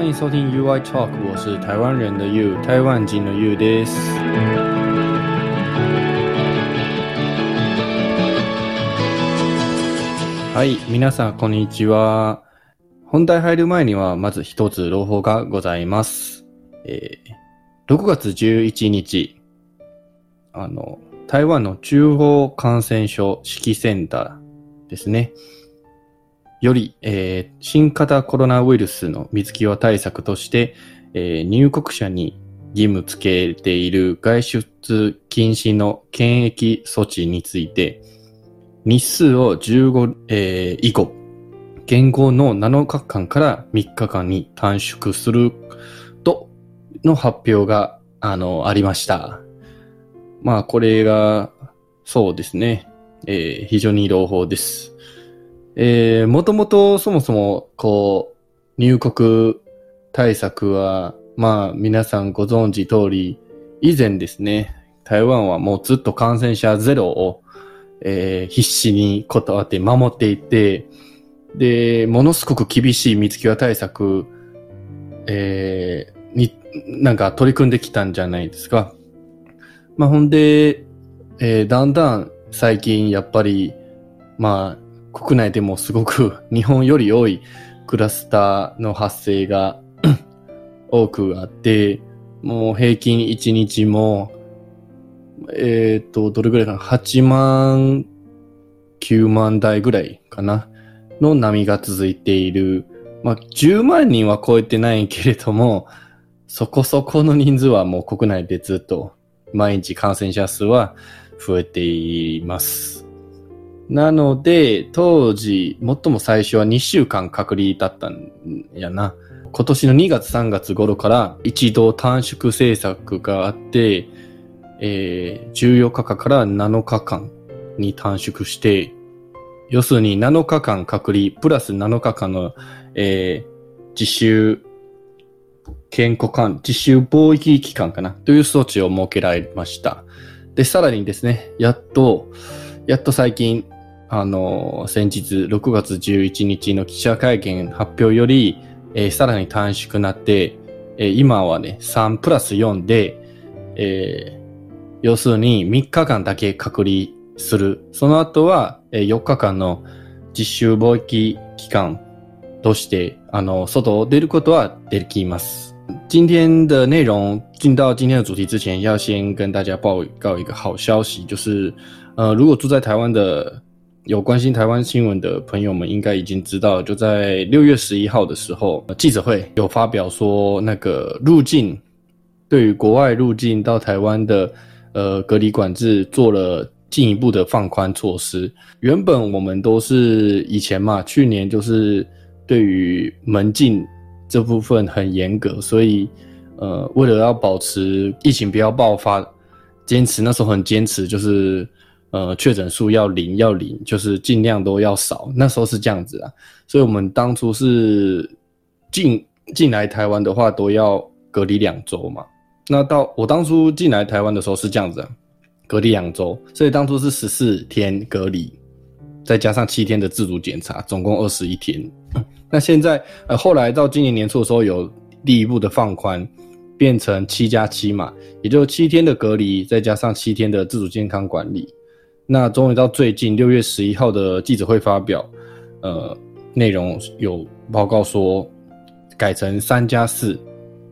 欢迎收听 UI Talk，我是台湾人的 You，台湾人的 You です。はい、皆さんこんにちは。本題入る前には、まず一つ朗報がございます。えー、6月11日、あの、台湾の中央感染症指揮センターですね。より、えー、新型コロナウイルスの水際対策として、えー、入国者に義務付けている外出禁止の検疫措置について、日数を15、えー、以後、現行の7日間から3日間に短縮するとの発表が、あの、ありました。まあ、これが、そうですね、えー、非常に朗報です。えー、もともとそもそも、こう、入国対策は、まあ、皆さんご存知通り、以前ですね、台湾はもうずっと感染者ゼロを、えー、必死に断って守っていて、で、ものすごく厳しい水際対策、えー、に、なんか取り組んできたんじゃないですか。まあ、ほんで、えー、だんだん最近やっぱり、まあ、国内でもすごく 日本より多いクラスターの発生が 多くあって、もう平均1日も、えっ、ー、と、どれぐらいかな ?8 万、9万台ぐらいかな？の波が続いている。まあ、10万人は超えてないけれども、そこそこの人数はもう国内でずっと毎日感染者数は増えています。なので、当時、最も最初は2週間隔離だったんやな。今年の2月3月頃から一度短縮政策があって、えー、14日間から7日間に短縮して、要するに7日間隔離、プラス7日間の、えー、自習健康間、自習貿易期間かなという措置を設けられました。で、さらにですね、やっと、やっと最近、あの、先日6月11日の記者会見発表より、えー、さらに短縮なって、えー、今はね、3プラス4で、えー、要するに3日間だけ隔離する。その後は、えー、4日間の実習貿易期間として、あの、外を出ることはできます。今天的内容进到今天的主题之前，要先跟大家报告一个好消息，就是，呃，如果住在台湾的有关心台湾新闻的朋友们应该已经知道，就在六月十一号的时候，记者会有发表说，那个入境对于国外入境到台湾的呃隔离管制做了进一步的放宽措施。原本我们都是以前嘛，去年就是对于门禁这部分很严格，所以呃为了要保持疫情不要爆发，坚持那时候很坚持就是。呃，确诊数要零要零，就是尽量都要少。那时候是这样子啊，所以我们当初是进进来台湾的话，都要隔离两周嘛。那到我当初进来台湾的时候是这样子，隔离两周，所以当初是十四天隔离，再加上七天的自主检查，总共二十一天。那现在呃，后来到今年年初的时候，有第一步的放宽，变成七加七嘛，也就七天的隔离，再加上七天的自主健康管理。那终于到最近六月十一号的记者会发表，呃，内容有报告说改成三加四，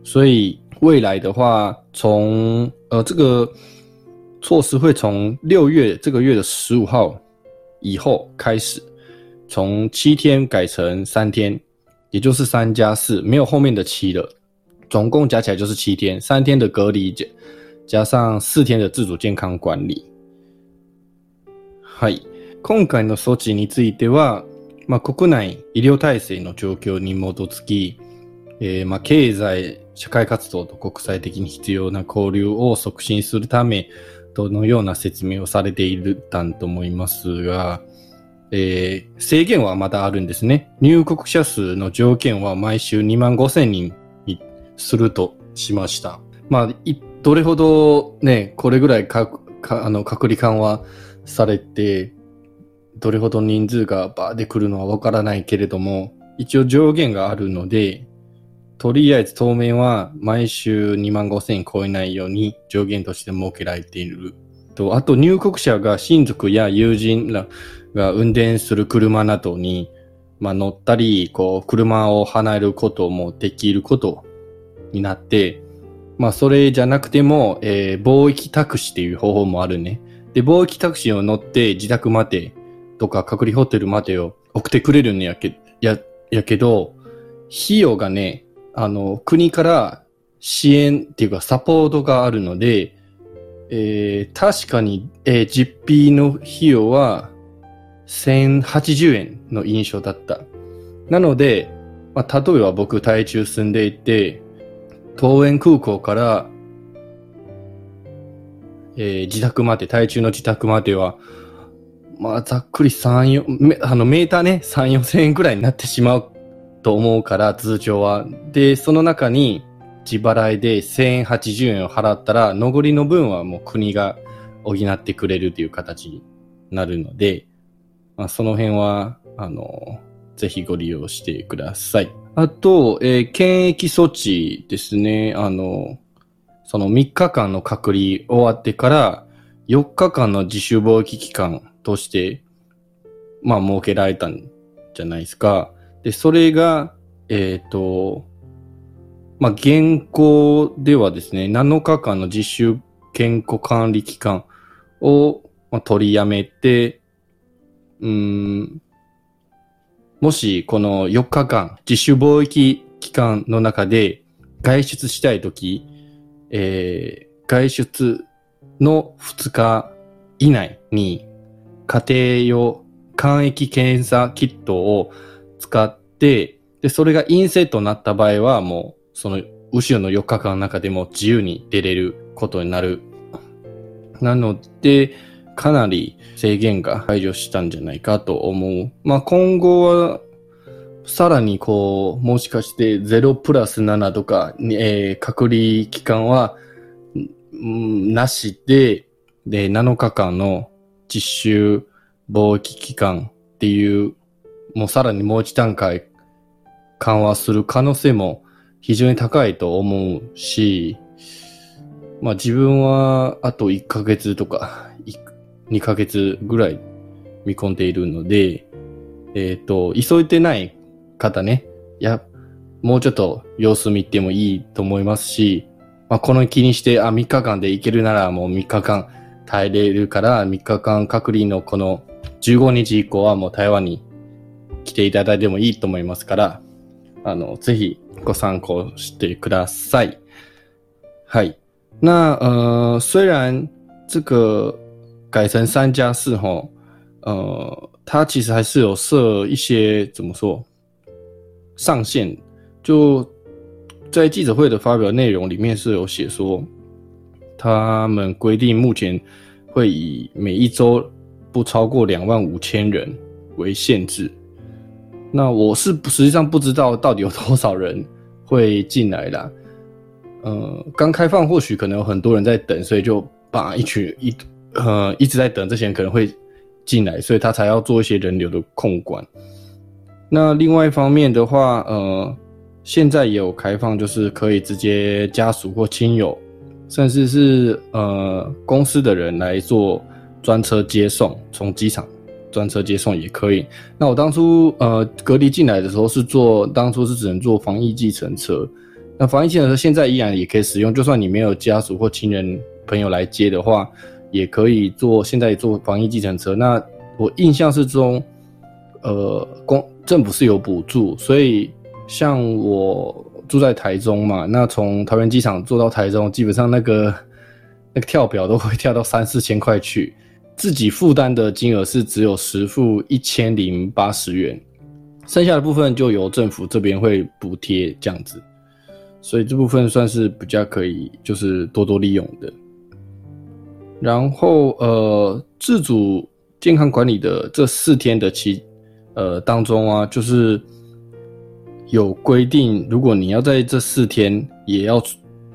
所以未来的话，从呃这个措施会从六月这个月的十五号以后开始，从七天改成三天，也就是三加四，没有后面的七了，总共加起来就是七天，三天的隔离加加上四天的自主健康管理。はい。今回の措置については、まあ、国内医療体制の状況に基づき、えー、まあ、経済、社会活動と国際的に必要な交流を促進するため、どのような説明をされているたんと思いますが、えー、制限はまだあるんですね。入国者数の条件は毎週2万5千人にするとしました。まあ、どれほどね、これぐらいかあの隔離緩和されて、どれほど人数がバーで来るのはわからないけれども、一応上限があるので、とりあえず当面は毎週2万5千円超えないように上限として設けられている。と、あと入国者が親族や友人らが運転する車などに、まあ、乗ったり、こう、車を離れることもできることになって、まあ、それじゃなくても、えー、貿易タクシーっていう方法もあるね。で、貿易タクシーを乗って自宅までとか隔離ホテルまでを送ってくれるんやけ、や、やけど、費用がね、あの、国から支援っていうかサポートがあるので、えー、確かに、えー、実費の費用は1080円の印象だった。なので、まあ、例えば僕、台中住んでいて、東園空港から、えー、自宅まで、台中の自宅までは、まあ、ざっくり3、4、あの、メーターね、3、4千円くらいになってしまうと思うから、通常は。で、その中に、自払いで1080円を払ったら、残りの分はもう国が補ってくれるという形になるので、まあ、その辺は、あの、ぜひご利用してください。あと、えー、検疫措置ですね。あの、その3日間の隔離終わってから4日間の自主貿易期間として、まあ設けられたんじゃないですか。で、それが、えっ、ー、と、まあ現行ではですね、7日間の自主健康管理期間を、まあ、取りやめて、うん、もしこの4日間、自主貿易期間の中で外出したいとき、えー、外出の2日以内に家庭用簡易検査キットを使って、で、それが陰性となった場合はもうその後ろの4日間の中でも自由に出れることになる。なので、かなり制限が排除したんじゃないかと思う。まあ今後は、さらにこう、もしかして0プラス7とか、えー、隔離期間は、なしで、で、7日間の実習貿易期間っていう、もうさらにもう一段階緩和する可能性も非常に高いと思うし、まあ自分はあと1ヶ月とか2ヶ月ぐらい見込んでいるので、えっ、ー、と、急いでない方ね、いや、もうちょっと様子見てもいいと思いますし、まあ、この気にして、あ、3日間で行けるならもう3日間耐えれるから、3日間隔離のこの15日以降はもう台湾に来ていただいてもいいと思いますから、あの、ぜひご参考してください。はい。那呃，虽然这个改成三加四哈，呃，它其实还是有设一些怎么说上限，就在记者会的发表内容里面是有写说，他们规定目前会以每一周不超过两万五千人为限制。那我是实际上不知道到底有多少人会进来啦。呃，刚开放或许可能有很多人在等，所以就把一群一。呃，一直在等这些人可能会进来，所以他才要做一些人流的控管。那另外一方面的话，呃，现在也有开放，就是可以直接家属或亲友，甚至是呃公司的人来做专车接送，从机场专车接送也可以。那我当初呃隔离进来的时候是坐，当初是只能坐防疫计程车。那防疫计程车现在依然也可以使用，就算你没有家属或亲人朋友来接的话。也可以做，现在做防疫计程车。那我印象是中，呃，公政府是有补助，所以像我住在台中嘛，那从桃园机场坐到台中，基本上那个 那个跳表都会跳到三四千块去，自己负担的金额是只有实付一千零八十元，剩下的部分就由政府这边会补贴这样子，所以这部分算是比较可以，就是多多利用的。然后呃，自主健康管理的这四天的期呃当中啊，就是有规定，如果你要在这四天也要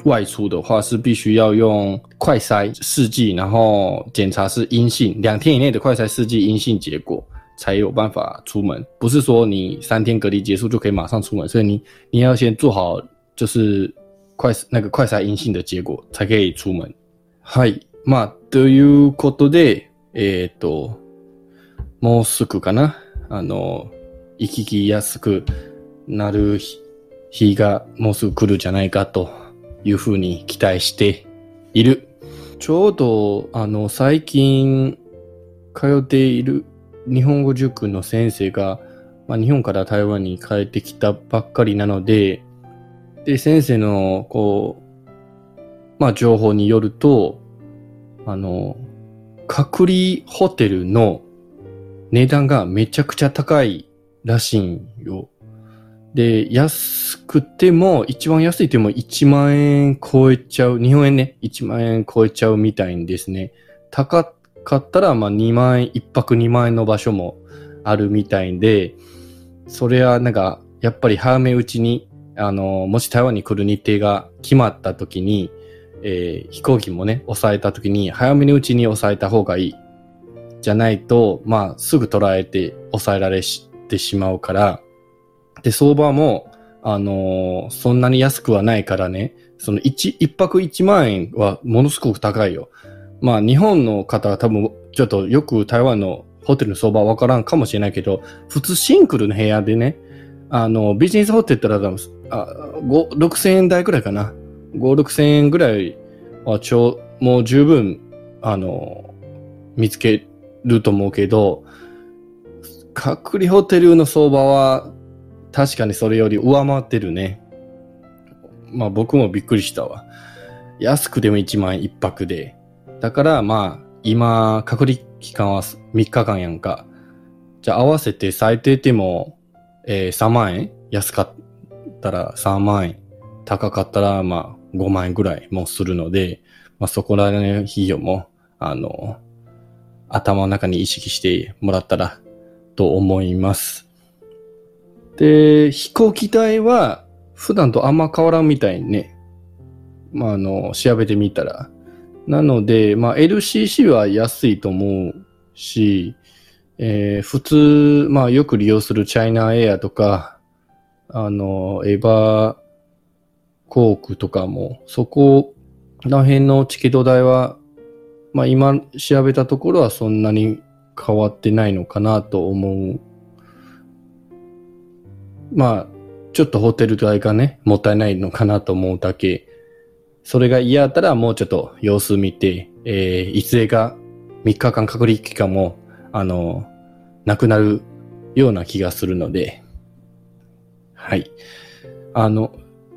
外出的话，是必须要用快筛试剂，然后检查是阴性，两天以内的快筛试剂阴性结果才有办法出门。不是说你三天隔离结束就可以马上出门，所以你你要先做好 就是快那个快筛阴性的结果才可以出門。はい。まあ、ということで、えっ、と、もうすぐかな。 あの、行き来やすくなる日がもうすぐ来るじゃないかというふうに期待している。ちょうど、あの、最近通っている日本語塾の先生が、まあ、日本から台湾に帰ってきたばっかりなので、で、先生の、こう、まあ、情報によると、あの、隔離ホテルの値段がめちゃくちゃ高いらしいよ。で、安くても、一番安いても1万円超えちゃう、日本円ね、1万円超えちゃうみたいんですね。高かったら、まあ2万円、1泊2万円の場所もあるみたいで、それはなんか、やっぱり早めうちに、あの、もし台湾に来る日程が決まった時に、えー飛行機もね、抑えた時に、早めにうちに抑えた方がいい。じゃないと、まあ、すぐ捉えて抑えられてしまうから、で、相場も、あのーそんなに安くはないからね、その一、一泊一万円はものすごく高いよ。まあ、日本の方は多分、ちょっとよく台湾のホテルの相場はわからんかもしれないけど、普通シングルの部屋でね、あの、ビジネスホテルって言ったら、あ、5、6000円台くらいかな。5、6000円ぐらいはちょ、もう十分、あの、見つけると思うけど、隔離ホテルの相場は確かにそれより上回ってるね。まあ僕もびっくりしたわ。安くても1万円一泊で。だからまあ今隔離期間は3日間やんか。じゃあ合わせて最低でも、えー3万円？安かったら3万円。高かったらまあ5万円ぐらいもするので、まあそこら辺の費用も、あの、頭の中に意識してもらったらと思います。で、飛行機代は普段とあんま変わらんみたいにね、まあ、あの、調べてみたら。なので、まあ、LCC は安いと思うし、えー普通、まあ、よく利用するチャイナエアとか、あの、エバー航空とかも、そこら辺のチケット代は、まあ、今調べたところはそんなに変わってないのかなと思う。まあ、ちょっとホテル代がね、もったいないのかなと思うだけ。それが嫌だったらもうちょっと様子見て、えー、いつれか3日間隔離期間も、あの、なくなるような気がするので、はい。あの、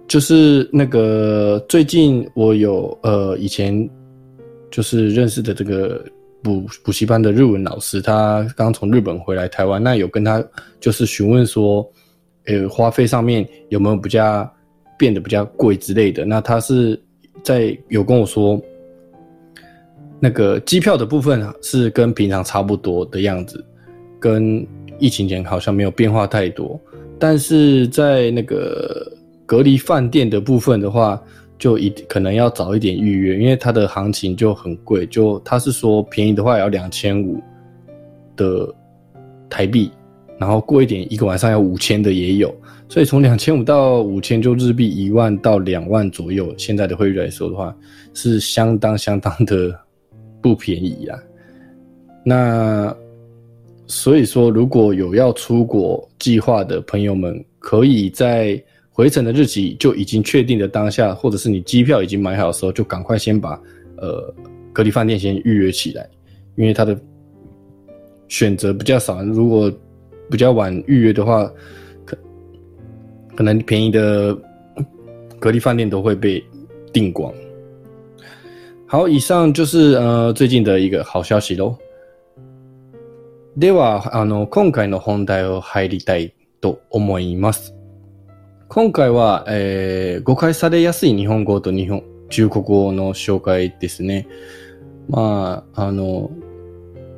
就是那个最近我有呃以前就是认识的这个补补习班的日文老师，他刚从日本回来台湾，那有跟他就是询问说，呃，花费上面有没有比较变得比较贵之类的。那他是在有跟我说，那个机票的部分是跟平常差不多的样子，跟疫情前好像没有变化太多。但是在那个隔离饭店的部分的话，就一可能要早一点预约，因为它的行情就很贵。就他是说便宜的话要两千五的台币，然后贵一点一个晚上要五千的也有。所以从两千五到五千，就日币一万到两万左右，现在的汇率来说的话，是相当相当的不便宜啊。那所以说，如果有要出国计划的朋友们，可以在回程的日期就已经确定的当下，或者是你机票已经买好的时候，就赶快先把呃隔离饭店先预约起来，因为它的选择比较少。如果比较晚预约的话，可可能便宜的隔离饭店都会被订光。好，以上就是呃最近的一个好消息喽。では、あの、今回の本題を入りたいと思います。 今回は、えー誤解されやすい日本語と日本、中国語の紹介ですね。まあ、あの、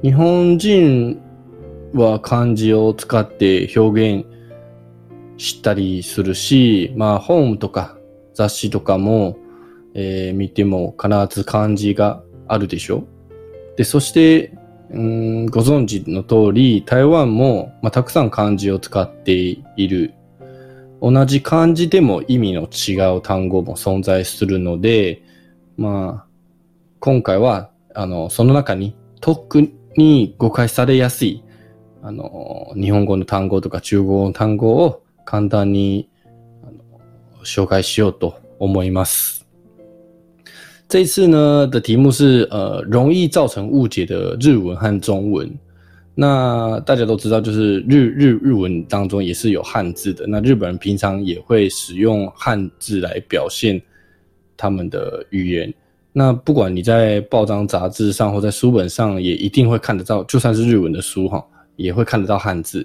日本人は漢字を使って表現したりするし、まあ本とか雑誌とかも、えー見ても必ず漢字があるでしょで、そして、うんご存知の通り、台湾も、まあ、たくさん漢字を使っている。同じ漢字でも意味の違う単語も存在するので、まあ、今回は、あの、その中に特に誤解されやすい、あの、日本語の単語とか中国語の単語を簡単にあの紹介しようと思います。这次呢的题目是呃容易造成误解的日文和中文。那大家都知道，就是日日日文当中也是有汉字的。那日本人平常也会使用汉字来表现他们的语言。那不管你在报章杂志上或在书本上，也一定会看得到，就算是日文的书哈，也会看得到汉字。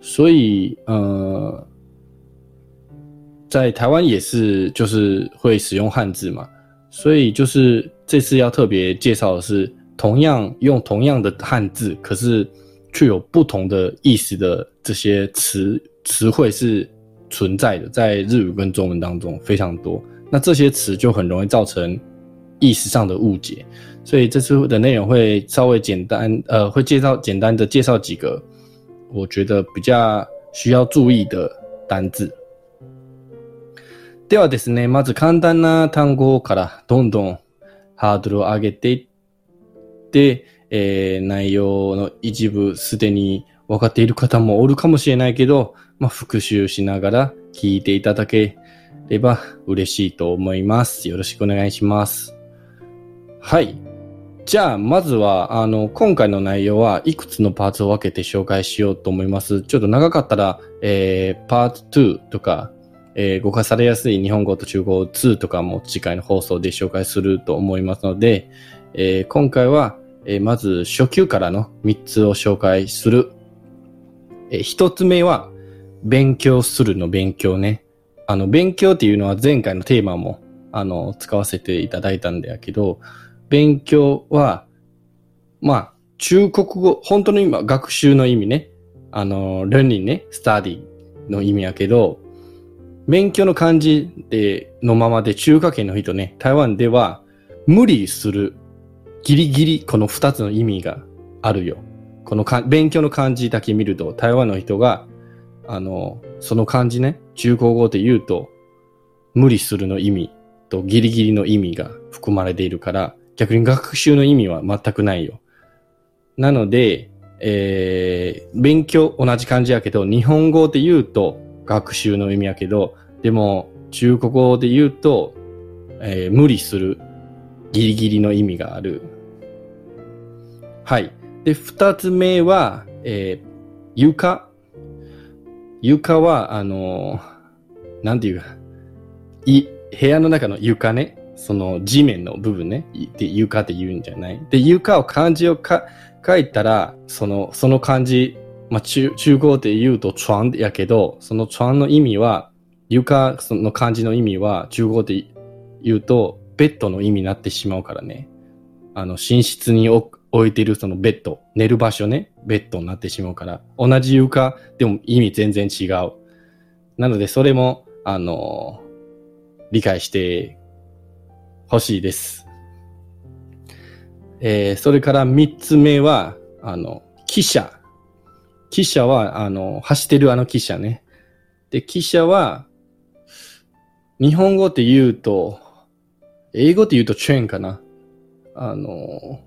所以呃，在台湾也是，就是会使用汉字嘛。所以就是这次要特别介绍的是。同样用同样的汉字，可是却有不同的意思的这些词词汇是存在的，在日语跟中文当中非常多。那这些词就很容易造成意识上的误解，所以这次的内容会稍微简单，呃，会介绍简单的介绍几个我觉得比较需要注意的单字。ではですね、まず簡単な単語からどんどんハードルを上げてで、 えー、内容の一部すでに分かっている方もおるかもしれないけど、まあ、復習しながら聞いていただければ嬉しいと思います。よろしくお願いします。はい。じゃあ、まずは、あの、今回の内容はいくつのパーツを分けて紹介しようと思います。ちょっと長かったら、えー、パート2とか、えー、誤解されやすい日本語と中国語2とかも次回の放送で紹介すると思いますので、えー、今回は、えー、まず初級からの3つを紹介する。えー、1つ目は、勉強するの勉強ね。あの、勉強っていうのは前回のテーマも、あの、使わせていただいたんだけど、勉強は、まあ、中国語、本当の今、学習の意味ね。あの、learning ね、study の意味やけど、勉強の漢字で、のままで中華圏の人ね、台湾では、無理するギリギリこの二つの意味があるよ。このか勉強の漢字だけ見ると、台湾の人が、あの、その漢字ね、中国語で言うと、無理するの意味とギリギリの意味が含まれているから、逆に学習の意味は全くないよ。なので、えー、勉強同じ漢字やけど、日本語で言うと学習の意味やけど、でも中国語で言うと、えー、無理するギリギリの意味があるはい。で、二つ目は、えー、床。床は、あのー、なんていうか、い、部屋の中の床ね。その地面の部分ね。で、床って言うんじゃない？で、床を漢字をか書いたら、その、その漢字、まあ、中、中国で言うと床やけど、その床の意味は、床、その漢字の意味は、中国で言うと、ベッドの意味になってしまうからね。あの、寝室に置いてるそのベッド、寝る場所ね、ベッドになってしまうから、同じ床でも意味全然違う。なので、それも、あの、理解してほしいです。えー、それから三つ目は、あの、汽車。汽車は、あの、走ってるあの汽車ね。で、汽車は、日本語って言うと、英語って言うとチェーンかな。あの、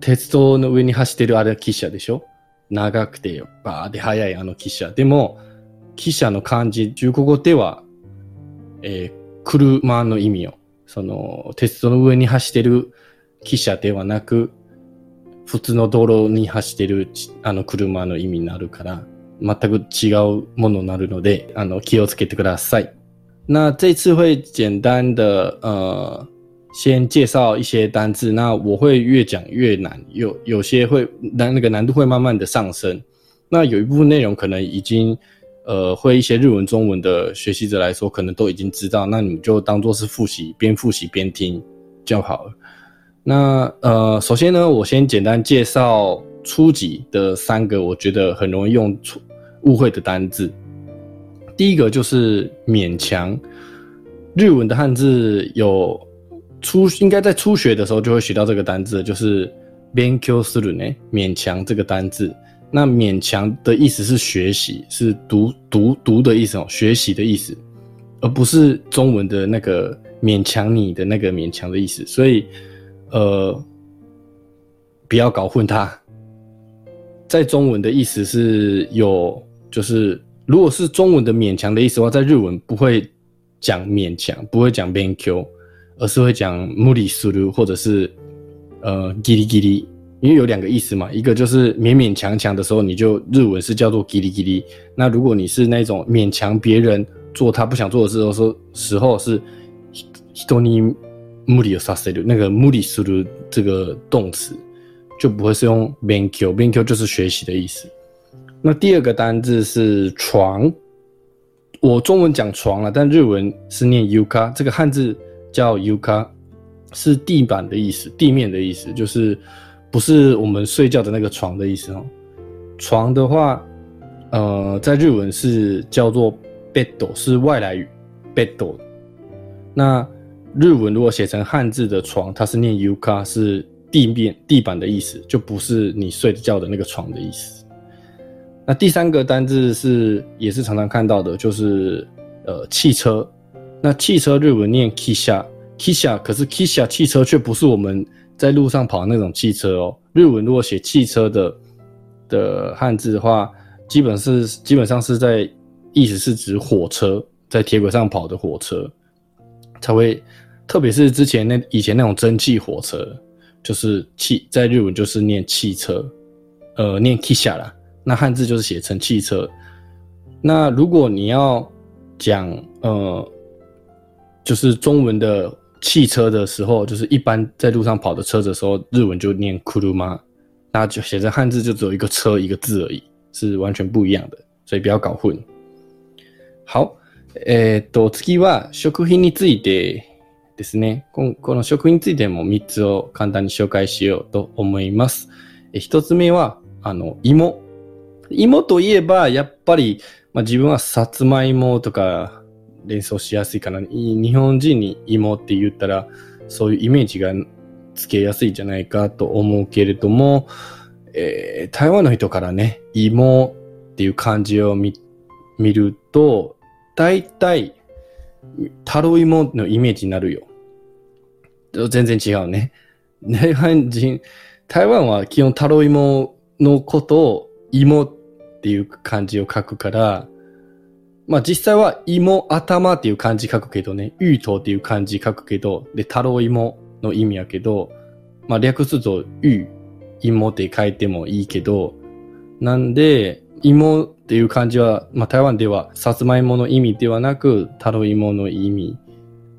鉄道の上に走ってるあれは汽車でしょ？長くてバーで速いあの汽車。でも、汽車の漢字、中国語では、えー、車の意味を、その、鉄道の上に走ってる汽車ではなく、普通の道路に走ってるあの車の意味になるから、全く違うものになるので、あの、気をつけてください。那这次会简单的呃先介绍一些单字，那我会越讲越难，有有些会难，那个难度会慢慢的上升。那有一部分内容可能已经，呃，会一些日文、中文的学习者来说，可能都已经知道，那你就当做是复习，边复习边听就好了。那呃，首先呢，我先简单介绍初级的三个我觉得很容易用错误会的单字。第一个就是勉强，日文的汉字有。初应该在初学的时候就会学到这个单字，就是 b e n k y o s u 呢，勉强这个单字。那勉强的意思是学习，是读读读的意思哦，学习的意思，而不是中文的那个勉强你的那个勉强的意思。所以，呃，不要搞混它。在中文的意思是有，就是如果是中文的勉强的意思的话，在日文不会讲勉强，不会讲 benq，而是会讲無理する或者是呃ギリギリ。因为有两个意思嘛，一个就是勉勉强强的时候，你就日文是叫做ギリギリ。那如果你是那种勉強别人做他不想做的事的时候，时候是人に無理をさせる那个無理する这个动词，就不会是用勉強，勉強就是学习的意思。 那第二个单字是床，我中文讲床了，但日文是念 yuka，这个汉字叫 yuka，是地板的意思，地面的意思，就是。不是我们睡觉的那个床的意思哦。床的话，呃，在日文是叫做 bed，是外来语 bed。那日文如果写成汉字的床，它是念 yuka，是地面地板的意思，就不是你睡觉的那个床的意思。那第三个单字是也是常常看到的，就是呃汽车。那汽车日文念 kisha，kisha，可是 kisha 汽车却不是我们。在路上跑的那种汽车哦，日文如果写汽车的的汉字的话，基本是基本上是在意思是指火车，在铁轨上跑的火车才会，特别是之前那以前那种蒸汽火车，就是汽在日文就是念汽车，呃，念 kisha 啦，那汉字就是写成汽车。那如果你要讲呃，就是中文的。汽车的时候，就是一般在路上跑的车子的时候，日文就念“库鲁马”，那就写成汉字就只有一个车一个字而已，是完全不一样的，所以不要搞混。好，えっと次は食品についてですね。ここの食品についても三つを簡単に紹介しようと思います。一つ目はあの芋。 芋といえばやっぱり、まあ、自分はさつまいもとか連想しやすいかな。日本人に芋って言ったら、そういうイメージがつけやすいじゃないかと思うけれども、えー、台湾の人からね、芋っていう漢字を見ると、大体、タロイモのイメージになるよ。全然違うね。台湾人、台湾は基本タロイモのことを芋っていう漢字を書くから、まあ実際は芋頭っていう漢字書くけどね、芋頭っていう漢字書くけど、で、太郎芋の意味やけど、まあ略すと芋、芋って書いてもいいけど、なんで、芋っていう漢字は、まあ台湾ではさつまいもの意味ではなく、太郎芋の意味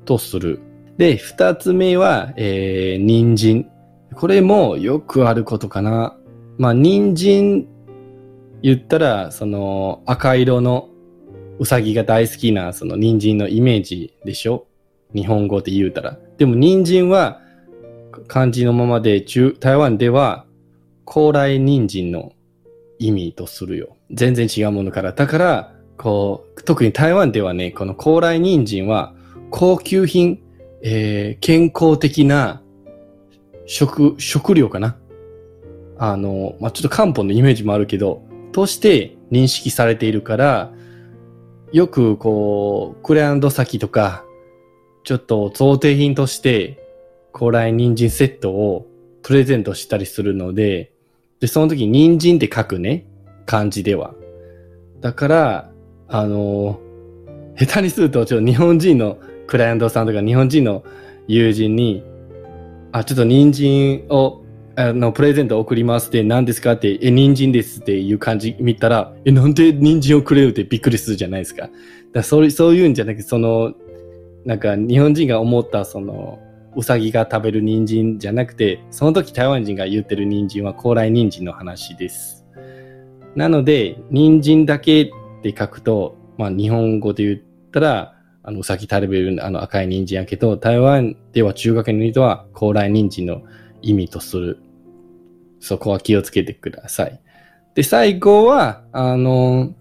とする。で、二つ目は、えー、人参。これもよくあることかな。まあ人参言ったら、その赤色のうさぎが大好きなその人参のイメージでしょ？日本語で言うたら。でも人参は漢字のままで中、台湾では高麗人参の意味とするよ。全然違うものから。だから、こう、特に台湾ではね、この高麗人参は高級品、えー、健康的な食、食料かな？あの、まあ、ちょっと漢方のイメージもあるけど、として認識されているから、よくこう、クレアンド先とか、ちょっと贈呈品として、高麗人参セットをプレゼントしたりするので、で、その時人参って書くね、漢字では。だから、あの、下手にすると、ちょっと日本人のクライアントさんとか日本人の友人に、あ、ちょっと人参をあの、プレゼント送りますって何ですかって、え、人参ですっていう感じ見たら、え、なんで人参をくれるってびっくりするじゃないですか。だそうそういうんじゃなくて、その、なんか日本人が思ったその、うさぎが食べる人参じゃなくて、その時台湾人が言ってる人参は高麗人参の話です。なので、人参だけって書くと、まあ日本語で言ったら、あの、うさぎ食べるあの赤い人参やけど、台湾では中学の人は高麗人参の意味とする。そこは気をつけてください。で、最後は、あの、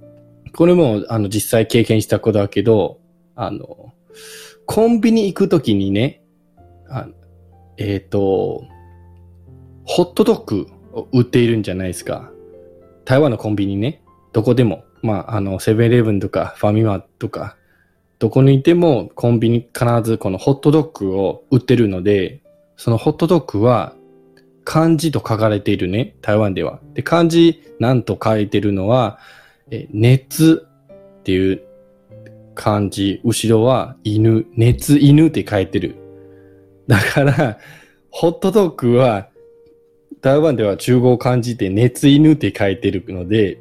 これも、あの、実際経験したことだけど、あの、コンビニ行くときにね、あえっ、ー、と、ホットドッグを売っているんじゃないですか。台湾のコンビニね、どこでも、まあ、あの、セブンイレブンとかファミマとか、どこにいてもコンビニ必ずこのホットドッグを売ってるので、そのホットドッグは漢字と書かれているね、台湾では。で、漢字なんと書いてるのは、え熱っていう漢字、後ろは犬、熱犬って書いてる。だから、ホットドッグは台湾では中国漢字で熱犬って書いてるので、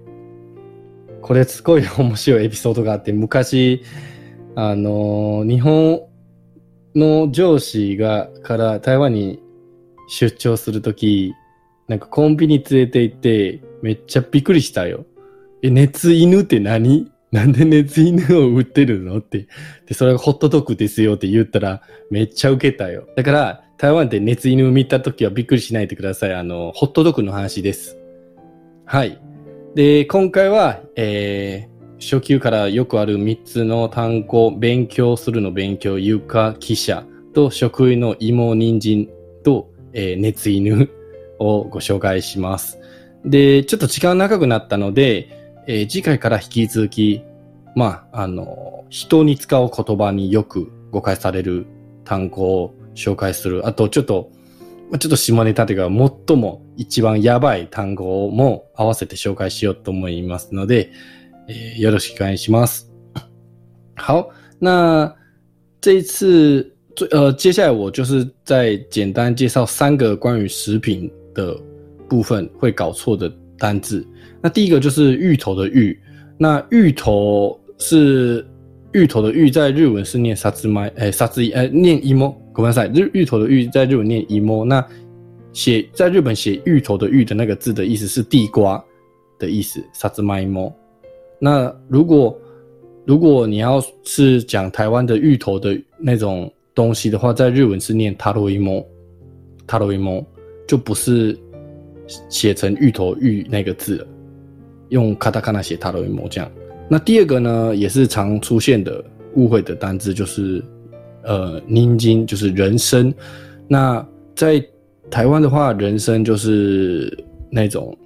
これすごい面白いエピソードがあって、昔、あのー、日本の上司が、から台湾に出張するとき、なんかコンビニ連れて行って、めっちゃびっくりしたよ。え、熱犬って何？なんで熱犬を売ってるの？って。で、それがホットドッグですよって言ったら、めっちゃウケたよ。だから、台湾で熱犬を見たときはびっくりしないでください。あの、ホットドッグの話です。はい。で、今回は、えー、初級からよくある3つの単語、勉強するの勉強、床、記者と食の芋、人参と、えー、熱犬をご紹介します。で、ちょっと時間長くなったので、えー、次回から引き続き、まあ、あの、人に使う言葉によく誤解される単語を紹介する。あと、ちょっと、ちょっと下ネタというか、最も一番やばい単語も合わせて紹介しようと思いますので、えー、よろしくお願いします。好，那这一次，呃，接下来我就是再简单介绍三个关于食品的部分会搞错的单字。那第一个就是芋头的芋，那芋头是芋头的芋，在日文是念沙兹麦，哎，沙兹哎，念伊莫。口干赛日芋头的芋在日文念伊莫，那写在日本写芋头的芋的那个字的意思是地瓜的意思，沙兹麦莫。 那如果如果你要是讲台湾的芋头的那种东西的话，在日文是念塔罗伊莫，塔罗伊莫就不是写成芋头芋那个字了，用卡塔卡纳写塔罗伊莫这样。那第二个呢，也是常出现的误会的单字，就是呃，宁津就是人参。那在台湾的话，人参就是那种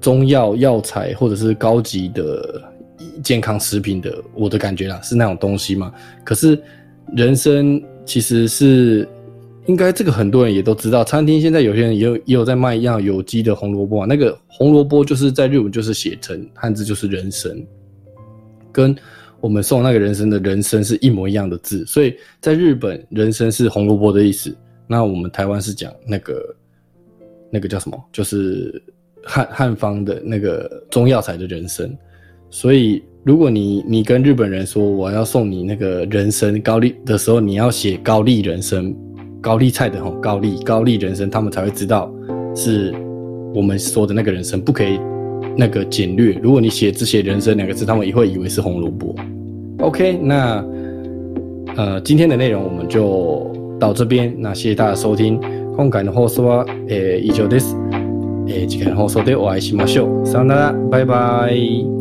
中药药材或者是高级的健康食品的，我的感觉啦是那种东西嘛。可是人参其实是应该这个很多人也都知道，餐厅现在有些人也有也有在卖一样有机的红萝卜啊。那个红萝卜就是在日文就是写成汉字就是人参。跟我们送那个人参的人参是一模一样的字，所以在日本人参是红萝卜的意思。那我们台湾是讲那个那个叫什么？就是汉汉方的那个中药材的人参。所以如果你你跟日本人说我要送你那个人参高丽的时候，你要写高丽人参，高丽菜的吼高丽高丽人参，他们才会知道是我们说的那个人参，不可以。那个简略，如果你写只写人生两个字，他们也会以为是红萝卜。OK，那呃今天的内容我们就到这边，那谢谢大家收听。今回の放送は、えー、以上です。 えー、次回の放送でお会いしましょう。さよなら、バイバイ。